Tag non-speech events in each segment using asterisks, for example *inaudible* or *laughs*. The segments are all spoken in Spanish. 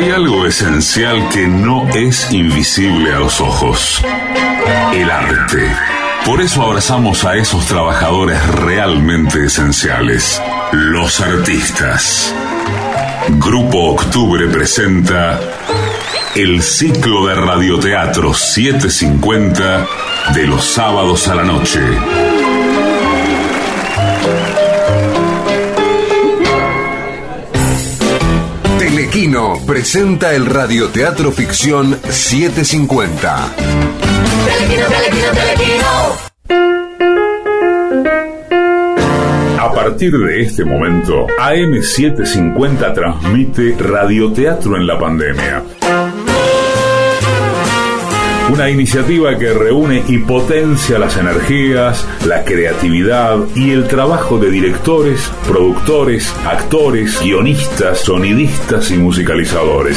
Hay algo esencial que no es invisible a los ojos. El arte. Por eso abrazamos a esos trabajadores realmente esenciales, los artistas. Grupo Octubre presenta el ciclo de radioteatro 750 de los sábados a la noche. Telequino presenta el radioteatro ficción 750. Telequino, telequino, telequino. A partir de este momento, AM750 transmite radioteatro en la pandemia una iniciativa que reúne y potencia las energías, la creatividad y el trabajo de directores, productores, actores, guionistas, sonidistas y musicalizadores.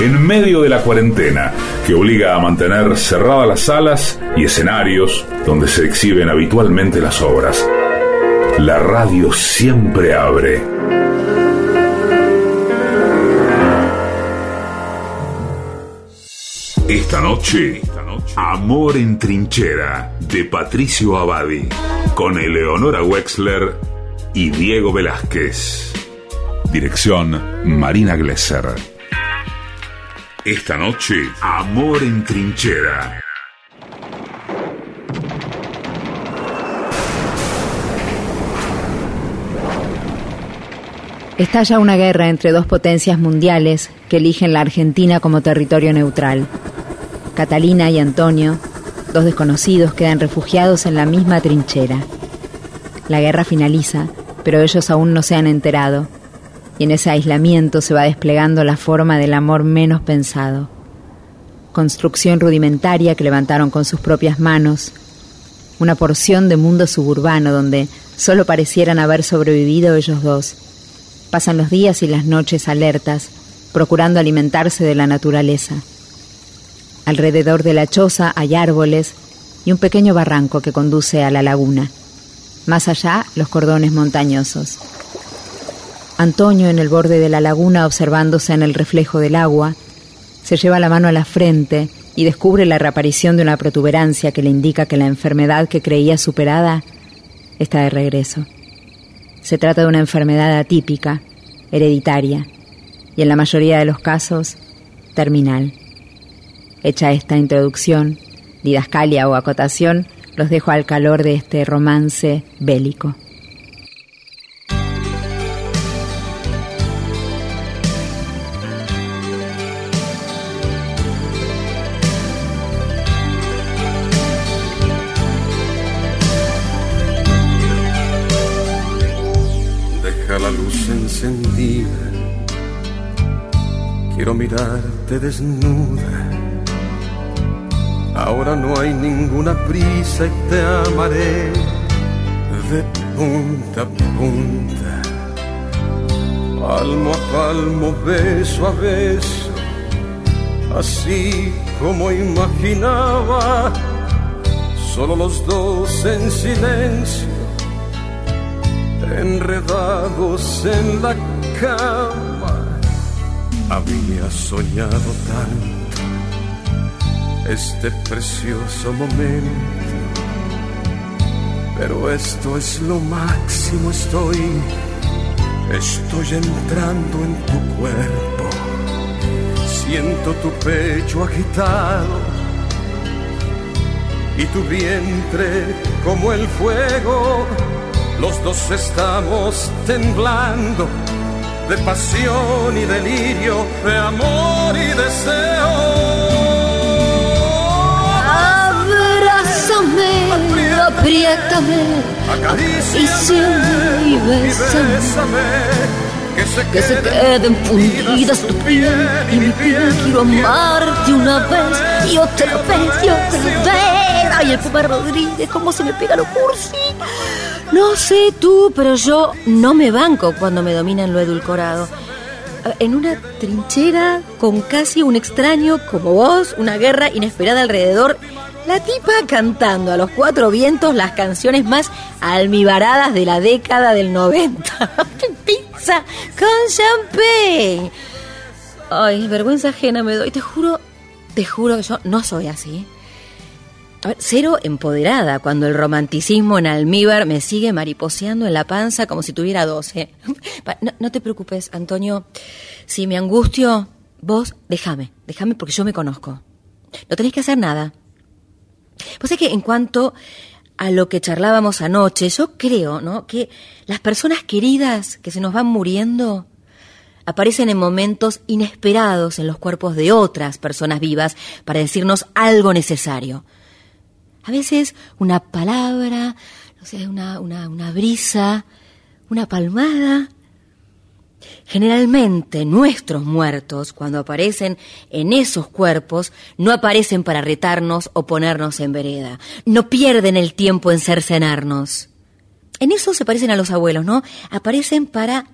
En medio de la cuarentena, que obliga a mantener cerradas las salas y escenarios donde se exhiben habitualmente las obras, la radio siempre abre Esta noche, Amor en Trinchera, de Patricio Abadi, con Eleonora Wexler y Diego Velázquez. Dirección, Marina Glesser. Esta noche, Amor en Trinchera. Estalla una guerra entre dos potencias mundiales que eligen la Argentina como territorio neutral. Catalina y Antonio, dos desconocidos, quedan refugiados en la misma trinchera. La guerra finaliza, pero ellos aún no se han enterado, y en ese aislamiento se va desplegando la forma del amor menos pensado. Construcción rudimentaria que levantaron con sus propias manos, una porción de mundo suburbano donde solo parecieran haber sobrevivido ellos dos. Pasan los días y las noches alertas, procurando alimentarse de la naturaleza. Alrededor de la choza hay árboles y un pequeño barranco que conduce a la laguna. Más allá, los cordones montañosos. Antonio, en el borde de la laguna, observándose en el reflejo del agua, se lleva la mano a la frente y descubre la reaparición de una protuberancia que le indica que la enfermedad que creía superada está de regreso. Se trata de una enfermedad atípica, hereditaria, y en la mayoría de los casos, terminal. Hecha esta introducción, didascalia o acotación, los dejo al calor de este romance bélico. Deja la luz encendida, quiero mirarte desnuda Ahora no hay ninguna prisa y te amaré de punta a punta, palmo a palmo, beso a beso, así como imaginaba, solo los dos en silencio, enredados en la cama, había soñado tanto este precioso momento. Pero esto es lo máximo, estoy, estoy entrando en tu cuerpo. Siento tu pecho agitado y tu vientre como el fuego. Los dos estamos temblando de pasión y delirio, de amor y deseo. Apriétame, acaríciame y bésame. Que se, que se queden fundidas tu piel y mi piel. Quiero amarte una vez y otra vez y otra vez. Ay, el Puma Rodríguez, cómo se me pega lo cursi. No sé tú, pero yo no me banco cuando me dominan lo edulcorado. En una trinchera con casi un extraño como vos, una guerra inesperada alrededor la tipa cantando a los cuatro vientos las canciones más almibaradas de la década del 90. casa *laughs* con champagne. Ay, vergüenza ajena me doy. Te juro, te juro que yo no soy así. A ver, cero empoderada cuando el romanticismo en almíbar me sigue mariposeando en la panza como si tuviera 12. *laughs* No, no te preocupes, Antonio. Si me angustio, vos déjame, déjame porque yo me conozco. No tenés que hacer nada. Pues es que en cuanto a lo que charlábamos anoche, yo creo, ¿no? Que las personas queridas que se nos van muriendo aparecen en momentos inesperados en los cuerpos de otras personas vivas para decirnos algo necesario. A veces una palabra, no sé, una, una, una brisa, una palmada. Generalmente nuestros muertos, cuando aparecen en esos cuerpos, no aparecen para retarnos o ponernos en vereda. No pierden el tiempo en cercenarnos. En eso se parecen a los abuelos, ¿no? Aparecen para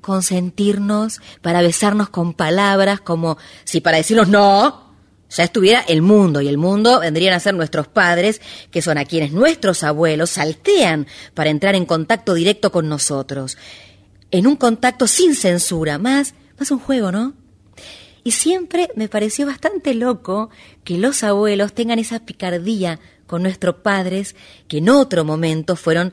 consentirnos, para besarnos con palabras como si para decirnos no, ya estuviera el mundo y el mundo vendrían a ser nuestros padres, que son a quienes nuestros abuelos saltean para entrar en contacto directo con nosotros. En un contacto sin censura, más, más un juego, ¿no? Y siempre me pareció bastante loco que los abuelos tengan esa picardía con nuestros padres que en otro momento fueron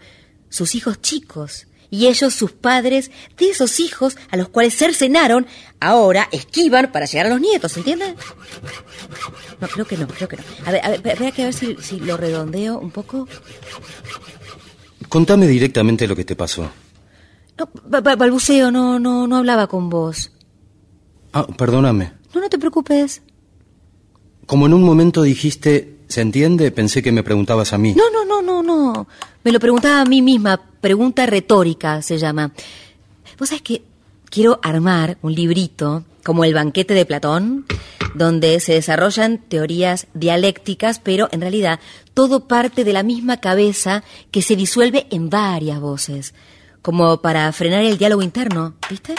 sus hijos chicos y ellos, sus padres, de esos hijos a los cuales cercenaron, ahora esquivan para llegar a los nietos, ¿entiendes? No, creo que no, creo que no. A ver, a ver, que a ver si lo redondeo un poco. Contame directamente lo que te pasó. No, ba- ba- balbuceo, no, no, no hablaba con vos. Ah, perdóname. No, no te preocupes. Como en un momento dijiste, ¿se entiende? Pensé que me preguntabas a mí. No, no, no, no, no. Me lo preguntaba a mí misma. Pregunta retórica se llama. Vos sabés que quiero armar un librito como el banquete de Platón, donde se desarrollan teorías dialécticas, pero en realidad todo parte de la misma cabeza que se disuelve en varias voces, como para frenar el diálogo interno, ¿viste?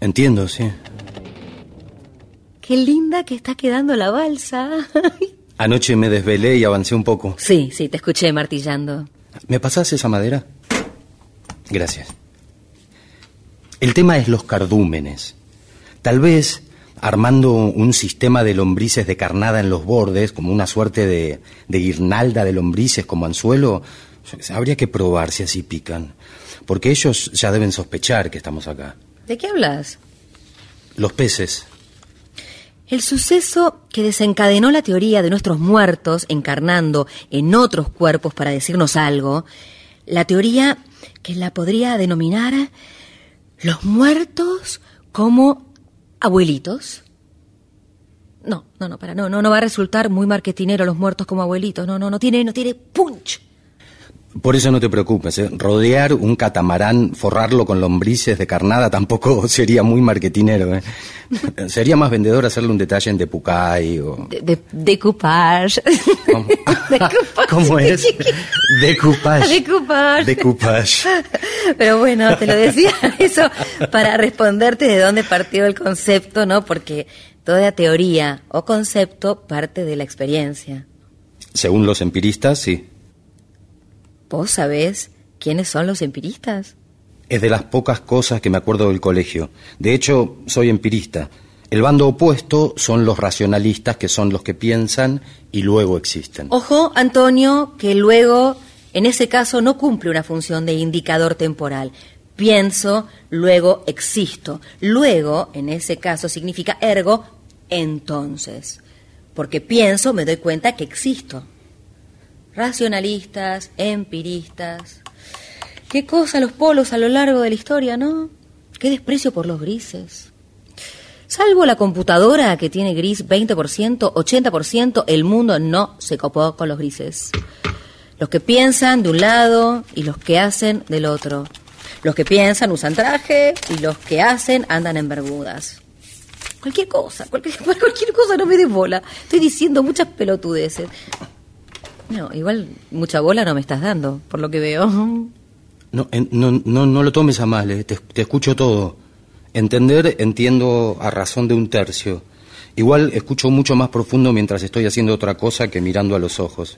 Entiendo, sí. Qué linda que está quedando la balsa. *laughs* Anoche me desvelé y avancé un poco. sí, sí, te escuché martillando. ¿Me pasás esa madera? Gracias. El tema es los cardúmenes. Tal vez armando un sistema de lombrices de carnada en los bordes, como una suerte de, de guirnalda de lombrices como anzuelo, habría que probar si así pican. Porque ellos ya deben sospechar que estamos acá. ¿De qué hablas? Los peces. El suceso que desencadenó la teoría de nuestros muertos encarnando en otros cuerpos para decirnos algo, la teoría que la podría denominar los muertos como abuelitos. No, no, no, para, no, no, no va a resultar muy marketinero los muertos como abuelitos. No, no, no tiene, no tiene punch. Por eso no te preocupes, ¿eh? rodear un catamarán, forrarlo con lombrices de carnada tampoco *laughs* sería muy marketinero. ¿eh? *laughs* sería más vendedor hacerle un detalle en Depucay o... De, de, decoupage. ¿Cómo, *laughs* ¿Cómo es? Decoupage. Decoupage. Decoupage. Pero bueno, te lo decía eso para responderte de dónde partió el concepto, ¿no? Porque toda teoría o concepto parte de la experiencia. Según los empiristas, sí. ¿Vos sabés quiénes son los empiristas? Es de las pocas cosas que me acuerdo del colegio. De hecho, soy empirista. El bando opuesto son los racionalistas, que son los que piensan y luego existen. Ojo, Antonio, que luego, en ese caso, no cumple una función de indicador temporal. Pienso, luego existo. Luego, en ese caso, significa ergo, entonces. Porque pienso, me doy cuenta que existo. Racionalistas, empiristas. Qué cosa los polos a lo largo de la historia, ¿no? Qué desprecio por los grises. Salvo la computadora que tiene gris 20%, 80%, el mundo no se copó con los grises. Los que piensan de un lado y los que hacen del otro. Los que piensan usan traje y los que hacen andan en bermudas. Cualquier cosa, cualquier, *laughs* cualquier cosa no me des bola. Estoy diciendo muchas pelotudeces. No, igual mucha bola no me estás dando, por lo que veo. No, no, no, no lo tomes a mal, eh, te, te escucho todo. Entender, entiendo a razón de un tercio. Igual escucho mucho más profundo mientras estoy haciendo otra cosa que mirando a los ojos.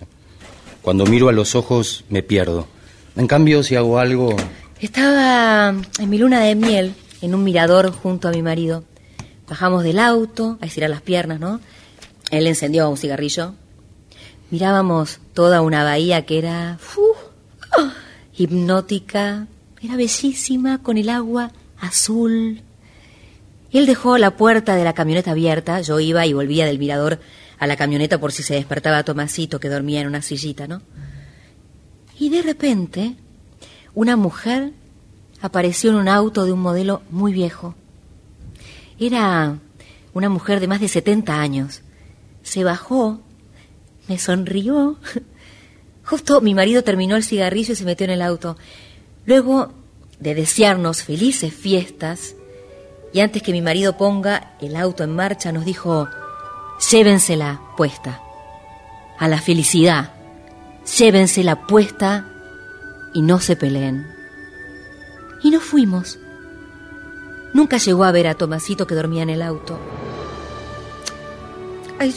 Cuando miro a los ojos me pierdo. En cambio, si hago algo, Estaba en mi luna de miel, en un mirador junto a mi marido. Bajamos del auto a estirar las piernas, ¿no? Él encendió un cigarrillo. Mirábamos toda una bahía que era hipnótica, era bellísima, con el agua azul. Él dejó la puerta de la camioneta abierta, yo iba y volvía del mirador a la camioneta por si se despertaba Tomasito que dormía en una sillita, ¿no? Y de repente, una mujer apareció en un auto de un modelo muy viejo. Era una mujer de más de 70 años. Se bajó, me sonrió. Justo mi marido terminó el cigarrillo y se metió en el auto. Luego de desearnos felices fiestas, y antes que mi marido ponga el auto en marcha, nos dijo, llévensela puesta, a la felicidad, llévensela puesta y no se peleen. Y nos fuimos. Nunca llegó a ver a Tomasito que dormía en el auto. Ay,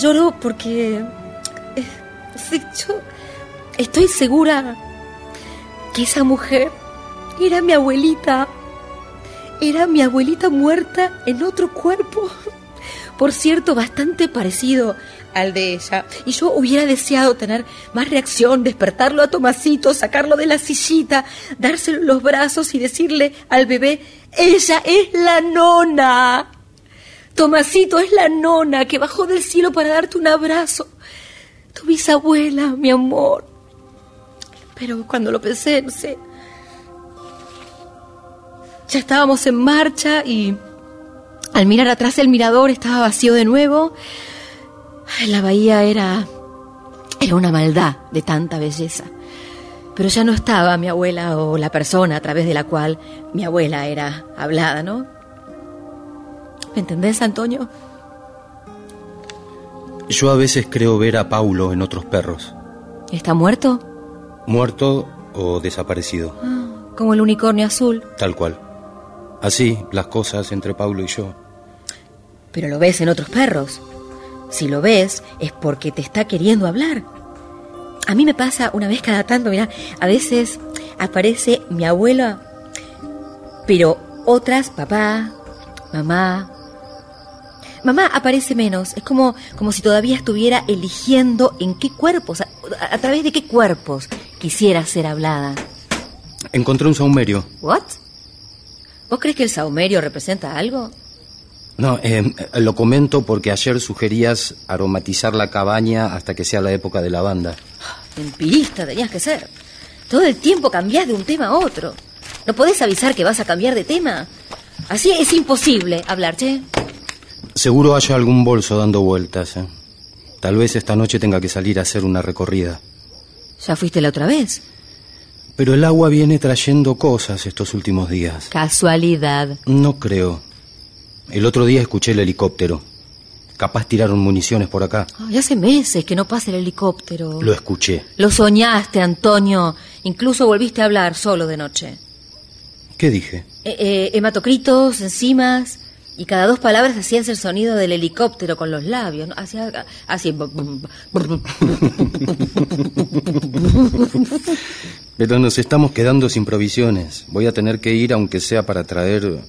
lloró porque... eh, yo estoy segura que esa mujer era mi abuelita. Era mi abuelita muerta en otro cuerpo. Por cierto, bastante parecido al de ella. Y yo hubiera deseado tener más reacción, despertarlo a Tomasito, sacarlo de la sillita, dárselo en los brazos y decirle al bebé, ella es la nona. Tomasito es la nona que bajó del cielo para darte un abrazo. Tu bisabuela, mi amor. Pero cuando lo pensé, no sé. Ya estábamos en marcha y al mirar atrás el mirador estaba vacío de nuevo. La bahía era era una maldad de tanta belleza. Pero ya no estaba mi abuela o la persona a través de la cual mi abuela era hablada, ¿no? ¿Me entendés, Antonio? Yo a veces creo ver a Paulo en otros perros, ¿Está muerto? muerto o desaparecido, Como el unicornio azul. tal cual. Así las cosas entre Paulo y yo. Pero lo ves en otros perros. Si lo ves es porque te está queriendo hablar. A mí me pasa una vez cada tanto, mira, a veces aparece mi abuela, pero otras, papá, mamá. Mamá aparece menos, es como, como si todavía estuviera eligiendo en qué cuerpos, a, a través de qué cuerpos quisiera ser hablada. Encontré un saumerio. ¿What? ¿Vos crees que el saumerio representa algo? No, eh, lo comento porque ayer sugerías aromatizar la cabaña hasta que sea la época de lavanda. Empirista tenías que ser. Todo el tiempo cambiás de un tema a otro. ¿No podés avisar que vas a cambiar de tema? Así es imposible hablar, che. Seguro haya algún bolso dando vueltas. ¿eh? Tal vez esta noche tenga que salir a hacer una recorrida. ¿Ya fuiste la otra vez? Pero el agua viene trayendo cosas estos últimos días. Casualidad. No creo. El otro día escuché el helicóptero. Capaz tiraron municiones por acá. Ay, hace meses que no pasa el helicóptero. Lo escuché. Lo soñaste, Antonio. Incluso volviste a hablar solo de noche. ¿Qué dije? Eh, eh, hematocritos, enzimas. Y cada dos palabras hacías el sonido del helicóptero con los labios. ¿no? Hacía así. Pero nos estamos quedando sin provisiones. Voy a tener que ir aunque sea para traer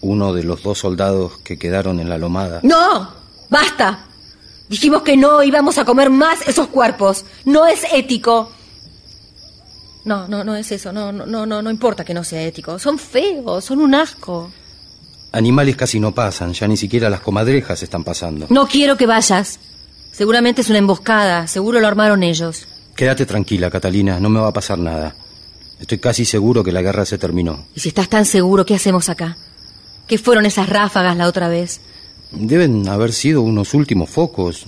uno de los dos soldados que quedaron en la lomada. ¡No! ¡Basta! Dijimos que no íbamos a comer más esos cuerpos. No es ético. No, no, no es eso. No, no, no, no, no importa que no sea ético. Son feos, son un asco. Animales casi no pasan, ya ni siquiera las comadrejas están pasando. No quiero que vayas. Seguramente es una emboscada. Seguro lo armaron ellos. Quédate tranquila, Catalina, no me va a pasar nada. Estoy casi seguro que la guerra se terminó. Y si estás tan seguro, ¿qué hacemos acá? ¿Qué fueron esas ráfagas la otra vez? Deben haber sido unos últimos focos.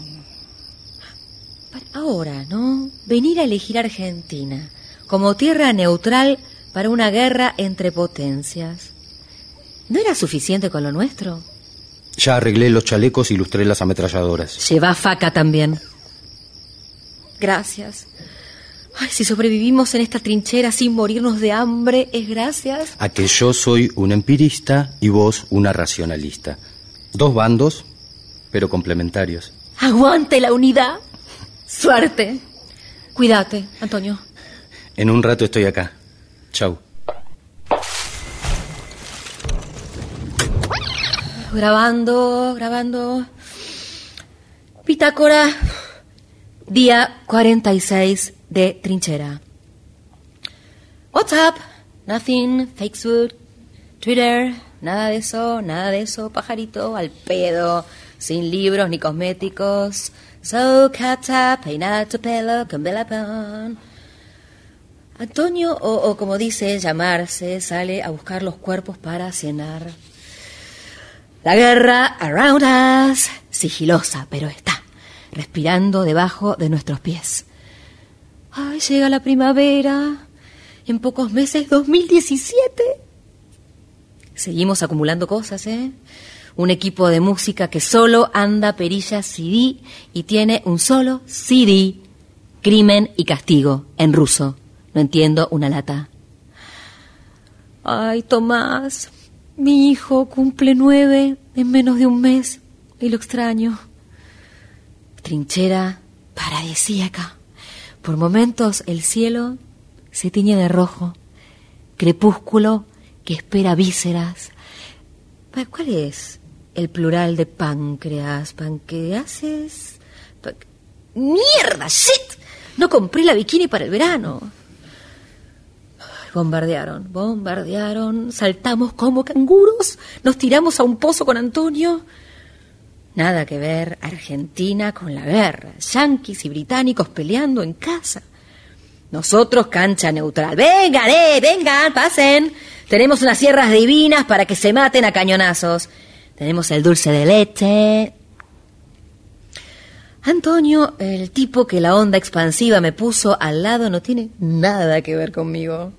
Ahora, ¿no? Venir a elegir Argentina como tierra neutral para una guerra entre potencias. ¿No era suficiente con lo nuestro? Ya arreglé los chalecos y lustré las ametralladoras. Lleva faca también. Gracias. Ay, si sobrevivimos en esta trinchera sin morirnos de hambre, es gracias. A que yo soy un empirista y vos una racionalista. Dos bandos, pero complementarios. Aguante la unidad. Suerte. Cuídate, Antonio. En un rato estoy acá. Chau. Grabando, grabando. Pitácora, día 46 de trinchera. What's up? Nothing, Facebook, Twitter, nada de eso, nada de eso, pajarito, al pedo, sin libros ni cosméticos. So cata, peinada tu pelo con vela pan. Antonio, o como dice llamarse, sale a buscar los cuerpos para cenar. La guerra around us, sigilosa, pero está, respirando debajo de nuestros pies. Ay, llega la primavera, en pocos meses 2017. Seguimos acumulando cosas, ¿eh? Un equipo de música que solo anda perillas CD y tiene un solo CD, Crimen y Castigo, en ruso. No entiendo una lata. Ay, Tomás, mi hijo cumple nueve en menos de un mes y lo extraño. Trinchera paradisíaca. Por momentos el cielo se tiñe de rojo. Crepúsculo que espera vísceras. ¿Cuál es el plural de páncreas? ¿Pancreases? Pa- ¡Mierda! ¡Shit! No compré la bikini para el verano. Bombardearon, bombardearon, saltamos como canguros, nos tiramos a un pozo con Antonio. Nada que ver Argentina con la guerra, yanquis y británicos peleando en casa. Nosotros cancha neutral. Vengan, eh, vengan, pasen. Tenemos unas sierras divinas para que se maten a cañonazos. Tenemos el dulce de leche. Antonio, el tipo que la onda expansiva me puso al lado, no tiene nada que ver conmigo.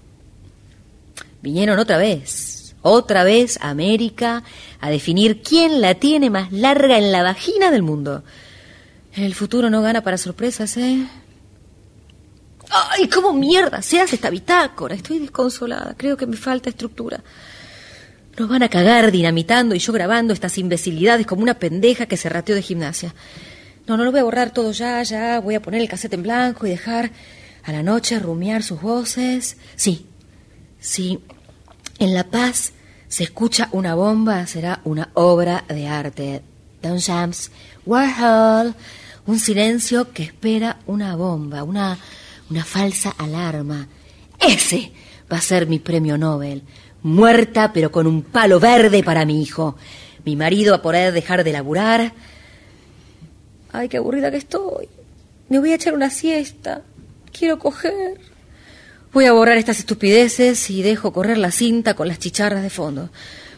Vinieron otra vez, otra vez a América a definir quién la tiene más larga en la vagina del mundo. El futuro no gana para sorpresas, ¿eh? ¡Ay, cómo mierda se hace esta bitácora! Estoy desconsolada, creo que me falta estructura. Nos van a cagar dinamitando y yo grabando estas imbecilidades como una pendeja que se rateó de gimnasia. No, no lo voy a borrar todo ya, ya. Voy a poner el cassette en blanco y dejar a la noche rumiar sus voces. Sí, si en La Paz se escucha una bomba, será una obra de arte. Don Shams, Warhol, un silencio que espera una bomba, una, una falsa alarma. Ese va a ser mi premio Nobel. Muerta, pero con un palo verde para mi hijo. Mi marido va a poder dejar de laburar. Ay, qué aburrida que estoy. Me voy a echar una siesta. Quiero coger. Voy a borrar estas estupideces y dejo correr la cinta con las chicharras de fondo.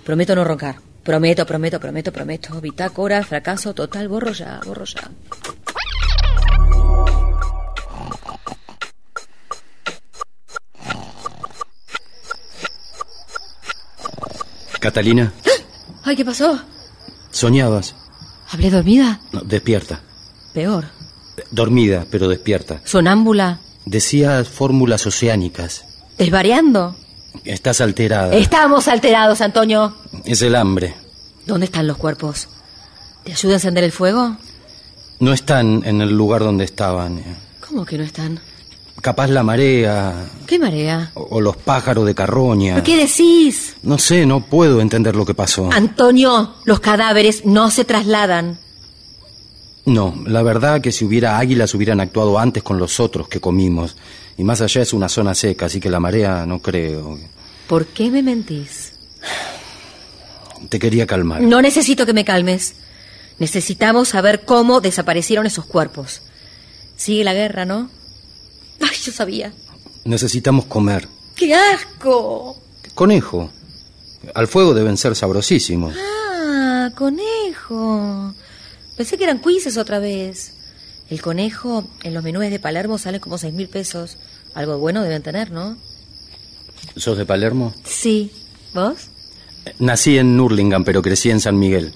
Prometo no roncar. Prometo, prometo, prometo, prometo. Bitácora, fracaso total, borro ya, borro ya. Catalina, Ay, ¿qué pasó? soñabas. ¿Hablé dormida? No, despierta. Peor. Dormida, pero despierta. ¿Sonámbula? Decías fórmulas oceánicas. ¿Desvariando? Estás alterada. Estamos alterados, Antonio. Es el hambre. ¿Dónde están los cuerpos? ¿Te ayuda a encender el fuego? No están en el lugar donde estaban. ¿Cómo que no están? Capaz la marea ¿Qué marea? o, o los pájaros de carroña. ¿Qué decís? No sé, no puedo entender lo que pasó. Antonio, los cadáveres no se trasladan. No, la verdad que si hubiera águilas hubieran actuado antes con los otros que comimos. Y más allá es una zona seca, así que la marea no creo. ¿Por qué me mentís? Te quería calmar. No necesito que me calmes. Necesitamos saber cómo desaparecieron esos cuerpos. Sigue la guerra, ¿no? Ay, yo sabía. Necesitamos comer. ¡Qué asco! Conejo. Al fuego deben ser sabrosísimos. Ah, conejo. Pensé que eran cuises otra vez. El conejo en los menúes de Palermo sale como seis mil pesos. Algo bueno deben tener, ¿no? ¿Sos de Palermo? Sí. ¿Vos? Nací en Nurlingham, pero crecí en San Miguel.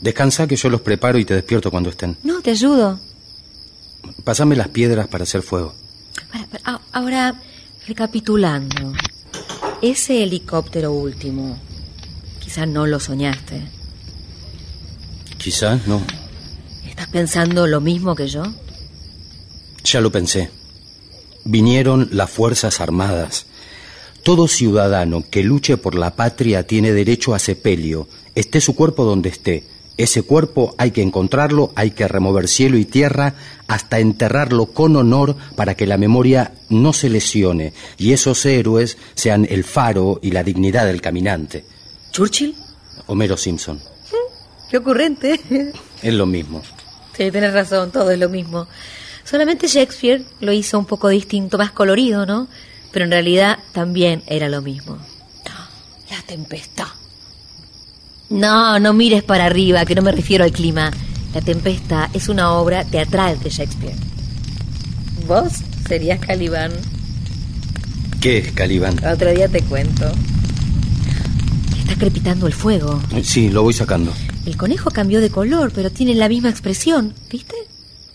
Descansa que yo los preparo y te despierto cuando estén. No, te ayudo. Pásame las piedras para hacer fuego. Para, para, a- ahora, recapitulando. Ese helicóptero último, quizás no lo soñaste. Quizás no. ¿Estás pensando lo mismo que yo? Ya lo pensé. Vinieron las Fuerzas Armadas. Todo ciudadano que luche por la patria tiene derecho a sepelio, esté su cuerpo donde esté. Ese cuerpo hay que encontrarlo, hay que remover cielo y tierra hasta enterrarlo con honor para que la memoria no se lesione y esos héroes sean el faro y la dignidad del caminante. ¿Churchill? Homero Simpson. Qué ocurrente. Es lo mismo. Sí, tienes razón, todo es lo mismo. Solamente Shakespeare lo hizo un poco distinto, más colorido, ¿no? Pero en realidad también era lo mismo. La tempestad. No, no mires para arriba, que no me refiero al clima. La tempestad es una obra teatral de Shakespeare. ¿Vos serías Calibán? ¿Qué es Calibán? Otro día te cuento. Está crepitando el fuego. Sí, lo voy sacando. El conejo cambió de color, pero tiene la misma expresión, ¿viste?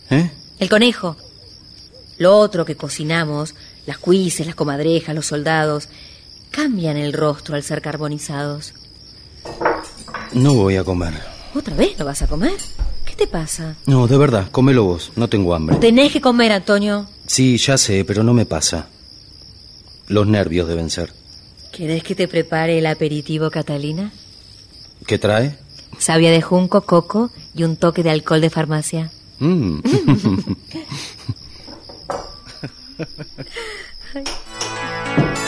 ¿Eh? El conejo. Lo otro que cocinamos, las cuises, las comadrejas, los soldados, cambian el rostro al ser carbonizados. No voy a comer. ¿Otra vez no vas a comer? ¿Qué te pasa? No, de verdad, cómelo vos. No tengo hambre. Tenés que comer, Antonio. Sí, ya sé, pero no me pasa. Los nervios deben ser. ¿Querés que te prepare el aperitivo, Catalina? ¿Qué trae? Savia de junco, coco y un toque de alcohol de farmacia. Mm. *laughs* *laughs*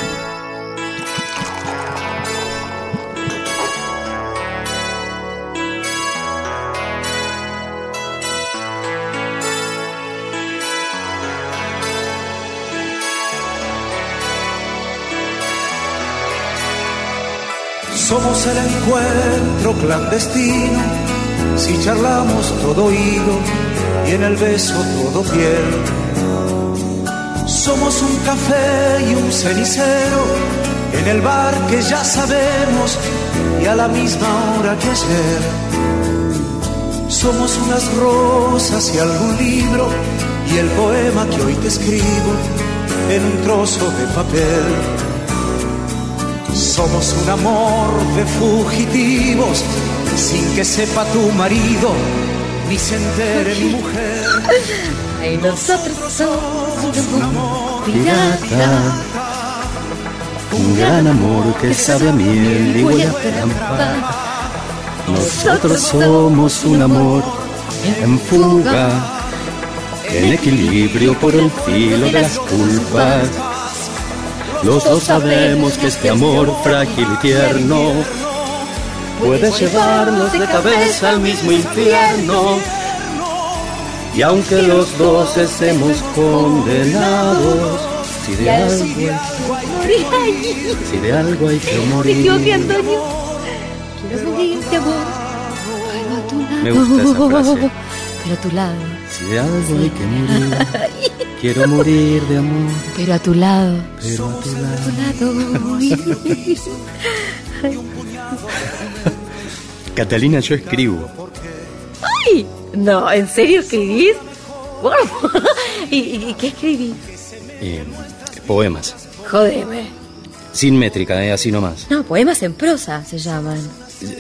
Somos el encuentro clandestino, si charlamos todo oído y en el beso todo piel. Somos un café y un cenicero en el bar que ya sabemos y a la misma hora que ayer. Somos unas rosas y algún libro y el poema que hoy te escribo en un trozo de papel. Somos un amor de fugitivos, sin que sepa tu marido, ni se entere mi mujer. *laughs* Y nosotros somos un amor Pirata. Un gran amor que sabe a miel y huele a trampa. Nosotros somos un amor en fuga, en equilibrio por el filo de las culpas. Los dos sabemos que este amor frágil y tierno puede llevarnos de cabeza al mismo infierno. Y aunque los dos estemos condenados, si de algo, si de algo hay que morir. Antonio. Quiero. Pero a tu lado. Me gusta esa frase. Pero a tu lado. Si de algo hay que morir, *laughs* quiero morir de amor, Pero a tu lado. pero a tu lado. A tu lado. *laughs* Catalina, yo escribo. ¡Ay! No, ¿en serio escribís? *laughs* ¿Y, y qué escribís? eh, poemas. Jodeme. Sin métrica, eh, así nomás. No, poemas en prosa se llaman.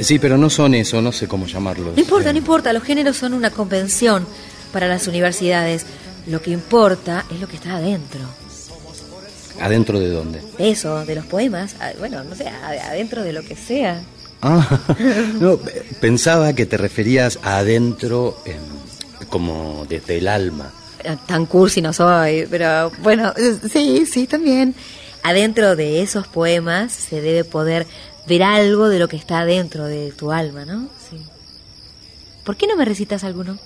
Sí, pero no son eso, no sé cómo llamarlos. No importa, Eh, no importa, los géneros son una convención para las universidades. Lo que importa es lo que está adentro. ¿Adentro de dónde? Eso, de los poemas, ah, bueno, no sé, adentro de lo que sea. Ah, *laughs* no, pe- pensaba que te referías a adentro em, como desde el alma. Eh, Tan cursi no soy, pero bueno, sí, sí, también. Adentro de esos poemas se debe poder ver algo de lo que está adentro de tu alma, ¿no? Sí. ¿Por qué no me recitas alguno?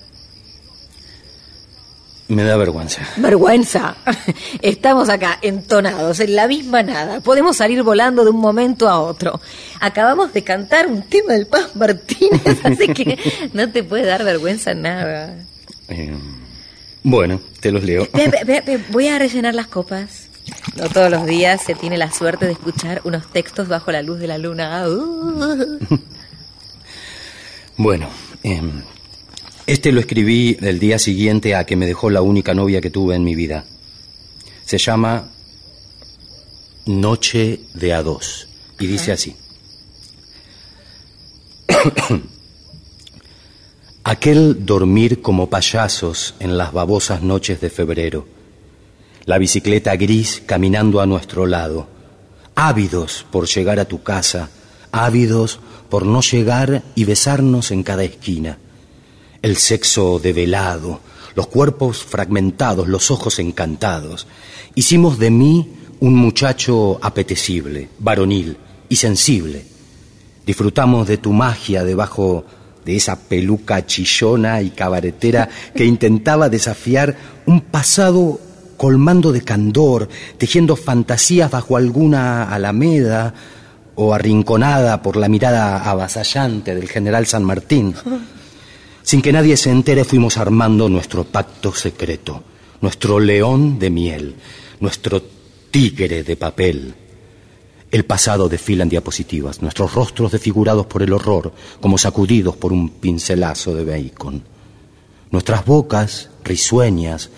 Me da vergüenza. Vergüenza. *laughs* Estamos acá entonados en la misma nada. Podemos salir volando de un momento a otro. Acabamos de cantar un tema del Paz Martínez, así que *laughs* no te puede dar vergüenza nada. Em, bueno, te los leo. Ve, ve, ve, *laughs* voy a rellenar las copas. No todos los días se tiene la suerte de escuchar unos textos bajo la luz de la luna. Uh. Bueno, em, este lo escribí el día siguiente a que me dejó la única novia que tuve en mi vida. Se llama Noche de a dos y dice así. *coughs* Aquel dormir como payasos en las babosas noches de febrero. La bicicleta gris caminando a nuestro lado. ávidos por llegar a tu casa, ávidos por no llegar y besarnos en cada esquina. El sexo develado, los cuerpos fragmentados, los ojos encantados. Hicimos de mí un muchacho apetecible, varonil y sensible. Disfrutamos de tu magia debajo de esa peluca chillona y cabaretera que *laughs* intentaba desafiar un pasado colmando de candor, tejiendo fantasías bajo alguna alameda o arrinconada por la mirada avasallante del general San Martín. *laughs* Sin que nadie se entere fuimos armando nuestro pacto secreto, nuestro león de miel, nuestro tigre de papel. El pasado desfila en diapositivas, nuestros rostros desfigurados por el horror, como sacudidos por un pincelazo de bacon. Nuestras bocas, risueñas,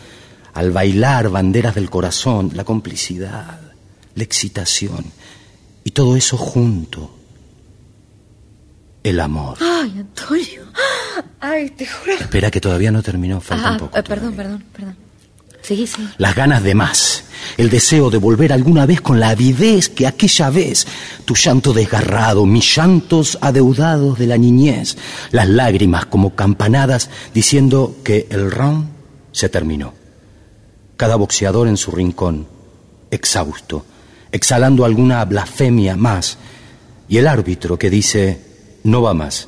al bailar banderas del corazón, la complicidad, la excitación, y todo eso junto. El amor. Ay, Antonio. Ay, te juro. Espera que todavía no terminó, falta Ah, un poco. eh, perdón, perdón, perdón. Seguí, sí. Las ganas de más, el deseo de volver alguna vez con la avidez que aquella vez, tu llanto desgarrado, mis llantos adeudados de la niñez, las lágrimas como campanadas diciendo que el round se terminó. Cada boxeador en su rincón, exhausto, exhalando alguna blasfemia más, y el árbitro que dice, no va más.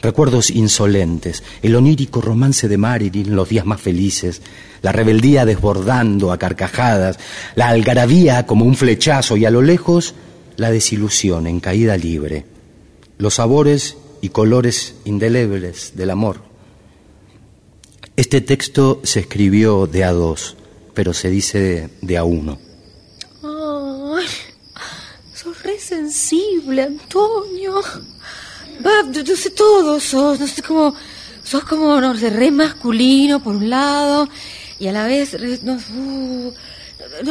Recuerdos insolentes, el onírico romance de Marilyn, los días más felices, la rebeldía desbordando a carcajadas, la algarabía como un flechazo y a lo lejos la desilusión en caída libre, los sabores y colores indelebles del amor. Este texto se escribió de a dos, pero se dice de a uno. Ay, sos re sensible, Antonio. Va, no no sé todo, sos, no sé cómo, sos como, no sé, re masculino por un lado, y a la vez, re- no, uh,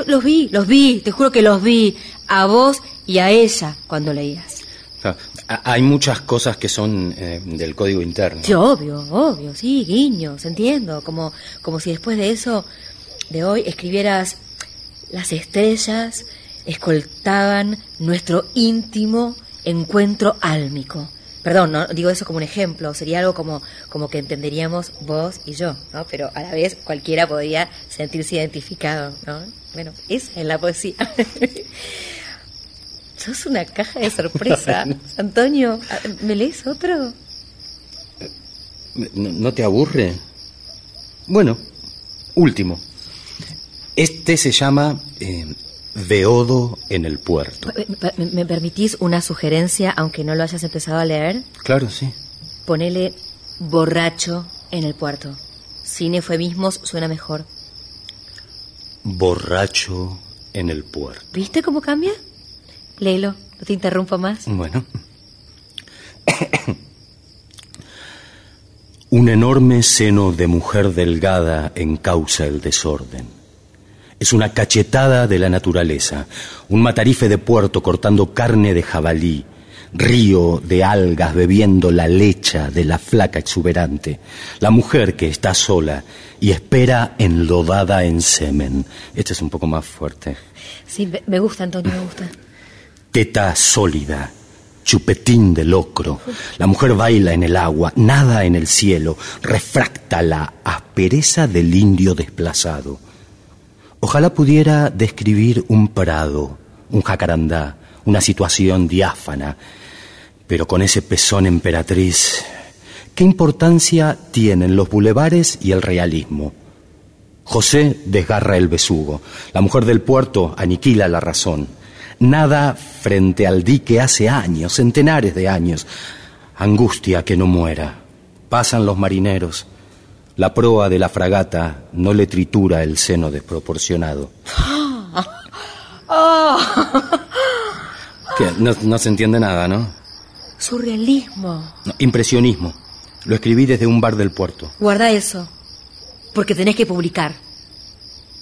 los vi, los vi, te juro que los vi, a vos y a ella cuando leías. Hay muchas cosas que son eh, del código interno. Sí, obvio, obvio, sí, guiños, entiendo, como, como si después de eso, de hoy, escribieras las estrellas escoltaban nuestro íntimo encuentro álmico. Perdón, no digo eso como un ejemplo, sería algo como, como que entenderíamos vos y yo, ¿no? Pero a la vez cualquiera podría sentirse identificado, ¿no? Bueno, esa es la poesía. *laughs* Sos una caja de sorpresa. Antonio, ¿me lees otro? ¿No, no te aburre? Bueno, último. Este se llama eh, Beodo en el puerto. ¿Me, permitís una sugerencia, aunque no lo hayas empezado a leer? Claro, sí. Ponele borracho en el puerto. Sin eufemismos suena mejor. Borracho en el puerto. ¿Viste cómo cambia? Léelo, no te interrumpo más. Bueno. *coughs* Un enorme seno de mujer delgada encausa el desorden. Es una cachetada de la naturaleza, un matarife de puerto cortando carne de jabalí, río de algas bebiendo la lecha de la flaca exuberante, la mujer que está sola y espera enlodada en semen. Este es un poco más fuerte. Sí, me- me gusta, Antonio, me gusta. Teta sólida, chupetín de locro. La mujer baila en el agua, nada en el cielo, refracta la aspereza del indio desplazado. Ojalá pudiera describir un prado, un jacarandá, una situación diáfana, pero con ese pezón emperatriz. ¿Qué importancia tienen los bulevares y el realismo? José desgarra el besugo. La mujer del puerto aniquila la razón. Nada frente al dique hace años, centenares de años. Angustia que no muera. Pasan los marineros. La proa de la fragata no le tritura el seno desproporcionado. ¿Qué? No, no se entiende nada, ¿no? Surrealismo. No, Impresionismo. Lo escribí desde un bar del puerto. Guarda eso, porque tenés que publicar.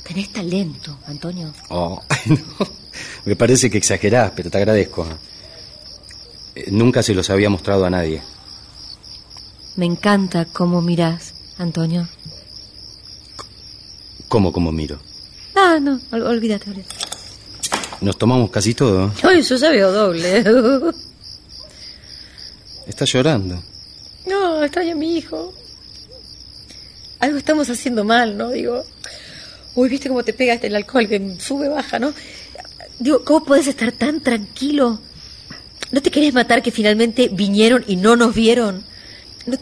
Tenés talento, Antonio. Oh, *laughs* ay, no. Me parece que exagerás, pero te agradezco. Eh, Nunca se los había mostrado a nadie. Me encanta cómo mirás, Antonio. ¿Cómo, cómo miro? Ah, no, ol- olvídate, olvídate. Nos tomamos casi todo. Ay, yo ya veo doble. *laughs* Está llorando. No, extraño a mi hijo. Algo estamos haciendo mal, ¿no? Digo, uy, ¿viste cómo te pega este el alcohol que sube, baja, ¿no? Digo, ¿cómo puedes estar tan tranquilo? ¿No te querés matar que finalmente vinieron y no nos vieron? ¿No,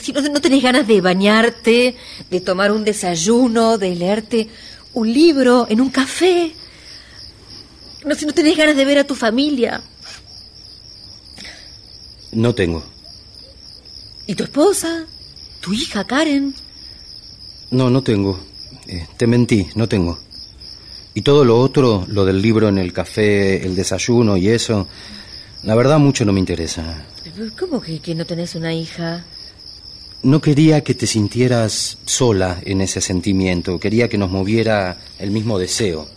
si no, no tenés ganas de bañarte, de tomar un desayuno, de leerte un libro en un café? No, si no tenés ganas de ver a tu familia. No tengo. ¿Y tu esposa? ¿Tu hija, Karen? No, no tengo. Eh, te mentí, no tengo. Y todo lo otro, lo del libro en el café, el desayuno y eso, la verdad mucho no me interesa. ¿Cómo que, que no tenés una hija? No quería que te sintieras sola en ese sentimiento, quería que nos moviera el mismo deseo.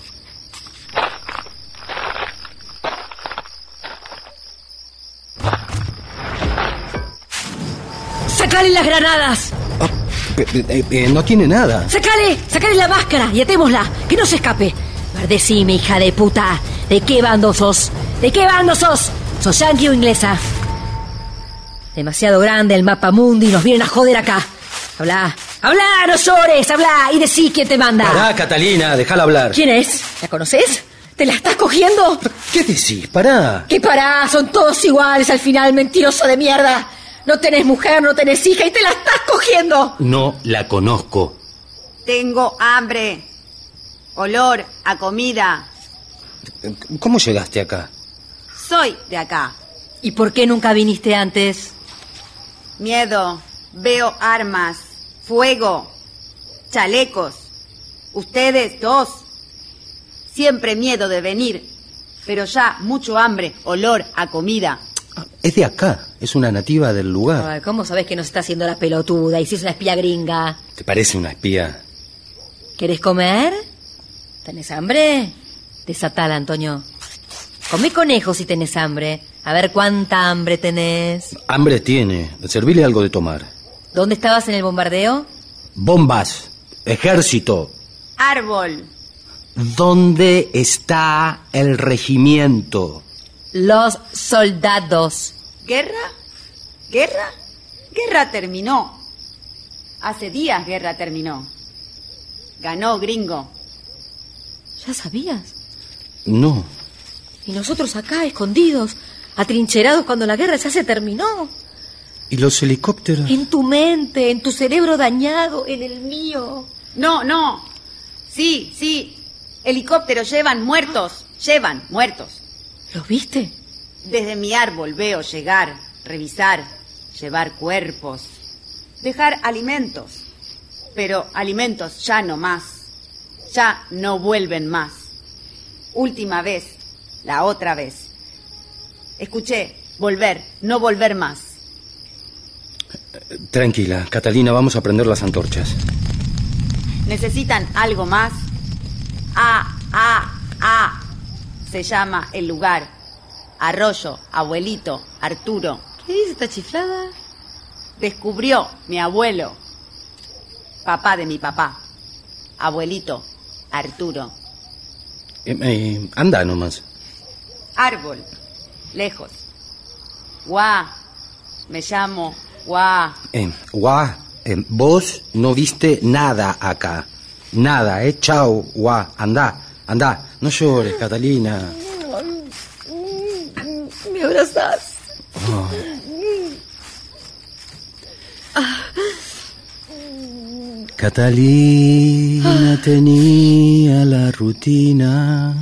¡Sacale las granadas! Eh, eh, eh, no tiene nada. ¡Sacale! ¡Sacale la máscara y atémosla! ¡Que no se escape! Decime, hija de puta, ¿de qué bando sos? ¿De qué bando sos? ¿Sos yankee o inglesa? Demasiado grande el mapa mundi y nos vienen a joder acá. Habla, habla, no llores, habla y decí quién te manda. Pará, Catalina, déjala hablar. ¿Quién es? ¿La conoces? ¿Te la estás cogiendo? ¿Qué decís? Pará. ¿Qué pará? Son todos iguales al final, mentiroso de mierda. No tenés mujer, no tenés hija y te la estás cogiendo. No la conozco. Tengo hambre. Olor a comida. ¿Cómo llegaste acá? Soy de acá. ¿Y por qué nunca viniste antes? Miedo. Veo armas. Fuego. Chalecos. Ustedes dos. Siempre miedo de venir. Pero ya mucho hambre. Olor a comida. Es de acá. Es una nativa del lugar. Ay, ¿Cómo sabes que nos está haciendo la pelotuda y si es una espía gringa? ¿Te parece una espía? ¿Querés comer? ¿Tenés hambre? Desatala, Antonio. Come conejo si tenés hambre. A ver cuánta hambre tenés. Hambre tiene. Servile algo de tomar. ¿Dónde estabas en el bombardeo? Bombas. Ejército. Árbol. ¿Dónde está el regimiento? Los soldados. ¿Guerra? ¿Guerra? Guerra terminó. Hace días guerra terminó. Ganó gringo. ¿Ya sabías? No. Y nosotros acá, escondidos, atrincherados cuando la guerra ya se terminó. ¿Y los helicópteros? En tu mente, en tu cerebro dañado, en el mío. No, no. Sí, sí. Helicópteros llevan muertos. Llevan muertos. ¿Los viste? Desde mi árbol veo llegar, revisar, llevar cuerpos, dejar alimentos. Pero alimentos ya no más. Ya no vuelven más. Última vez, la otra vez. Escuché, volver, no volver más. Tranquila, Catalina, vamos a prender las antorchas. ¿Necesitan algo más? Ah, ah, ah. Se llama el lugar. Arroyo, abuelito, Arturo. ¿Qué dice esta chiflada? Descubrió mi abuelo. Papá de mi papá. Abuelito, Arturo. Eh, eh, anda nomás. Árbol, lejos. Guá, me llamo Guá. Eh, guá, eh, vos no viste nada acá. Nada, ¿eh? Chao, guá. Anda, anda. No llores, Catalina. ¿Me abrazás? Catalina tenía la rutina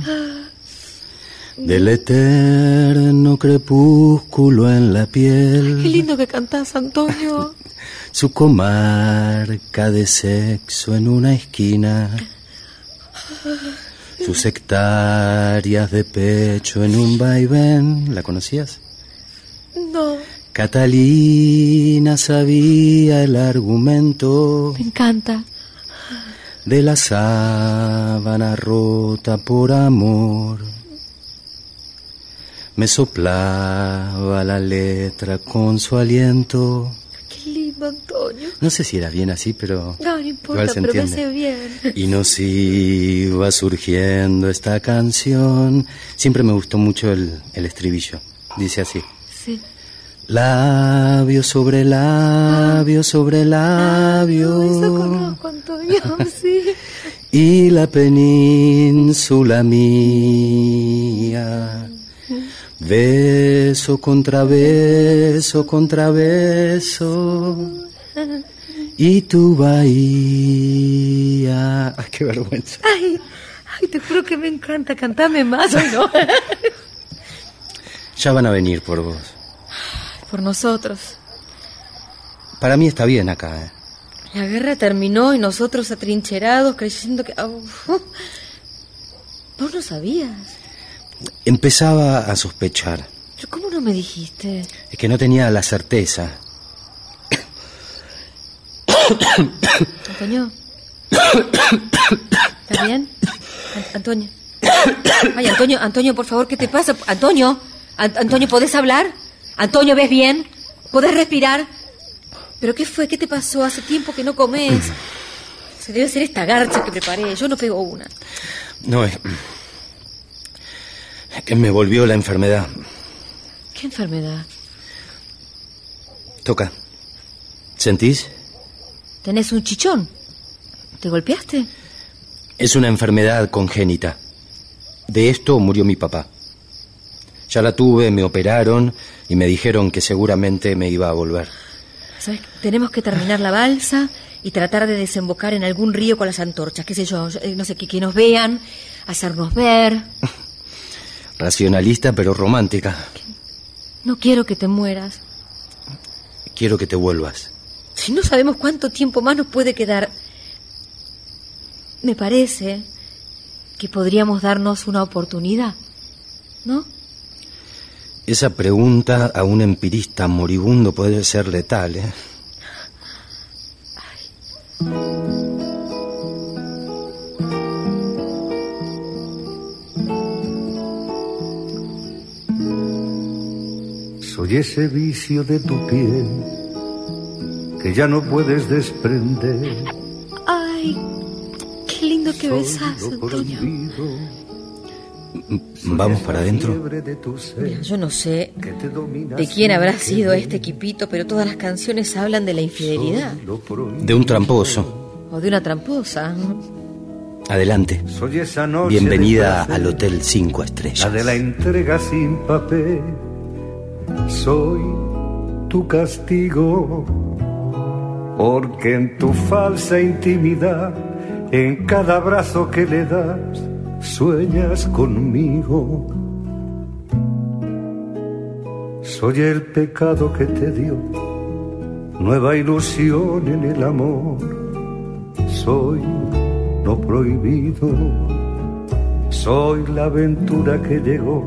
del eterno crepúsculo en la piel. Qué lindo que cantás, Antonio. *laughs* Su comarca de sexo en una esquina. Sus hectáreas de pecho en un vaivén. ¿La conocías? No, Catalina sabía el argumento me encanta. de la sábana rota por amor. Me soplaba la letra con su aliento Qué lindo. Antonio. No sé si era bien así, pero... No, no importa, igual se pero me hace bien. Y nos iba surgiendo esta canción. Siempre me gustó mucho el, el estribillo. Dice así. Sí. Labio sobre labio sobre labio. Eso conozco, Antonio, *laughs* sí. Y la península mía. Beso contra beso contra beso. Y tu bahía. Ay, qué vergüenza. Ay, ay, te juro que me encanta. Cantame más, ¿o no? Ya van a venir por vos. Por nosotros. Para mí está bien acá. ¿eh? La guerra terminó y nosotros atrincherados creyendo que... Vos no sabías. Empezaba a sospechar. ¿Pero cómo no me dijiste? Es que no tenía la certeza. Antonio. ¿Estás bien? An- Antonio. Ay, Antonio, Antonio, por favor, ¿qué te pasa? Antonio, An- Antonio, ¿podés hablar? Antonio, ¿ves bien? ¿Podés respirar? ¿Pero qué fue? ¿Qué te pasó? Hace tiempo que no comes. Se debe ser esta garcha que preparé. Yo no pego una. No, es que me volvió la enfermedad. ¿Qué enfermedad? Toca. ¿Sentís? ¿Tenés un chichón? ¿Te golpeaste? Es una enfermedad congénita. De esto murió mi papá. Ya la tuve, me operaron y me dijeron que seguramente me iba a volver. ¿Sabes? Tenemos que terminar la balsa y tratar de desembocar en algún río con las antorchas, qué sé yo, eh, no sé, que, que nos vean, hacernos ver. *laughs* Racionalista pero romántica. No quiero que te mueras. Quiero que te vuelvas. Si no sabemos cuánto tiempo más nos puede quedar, me parece que podríamos darnos una oportunidad, ¿no? Esa pregunta a un empirista moribundo puede ser letal, ¿eh? Soy ese vicio de tu piel que ya no puedes desprender. Ay, qué lindo que Soy besas, Antonio. prohibido, ¿Vamos para adentro? Mira, yo no sé de quién habrá sido este equipito, pero todas las canciones hablan de la infidelidad. De un tramposo. o de una tramposa. Adelante. Soy esa noche Bienvenida al Hotel Cinco La Estrellas. de la entrega sin papel. Soy tu castigo. Porque en tu falsa intimidad, en cada abrazo que le das, sueñas conmigo. Soy el pecado que te dio nueva ilusión en el amor. Soy lo prohibido. Soy la aventura que llegó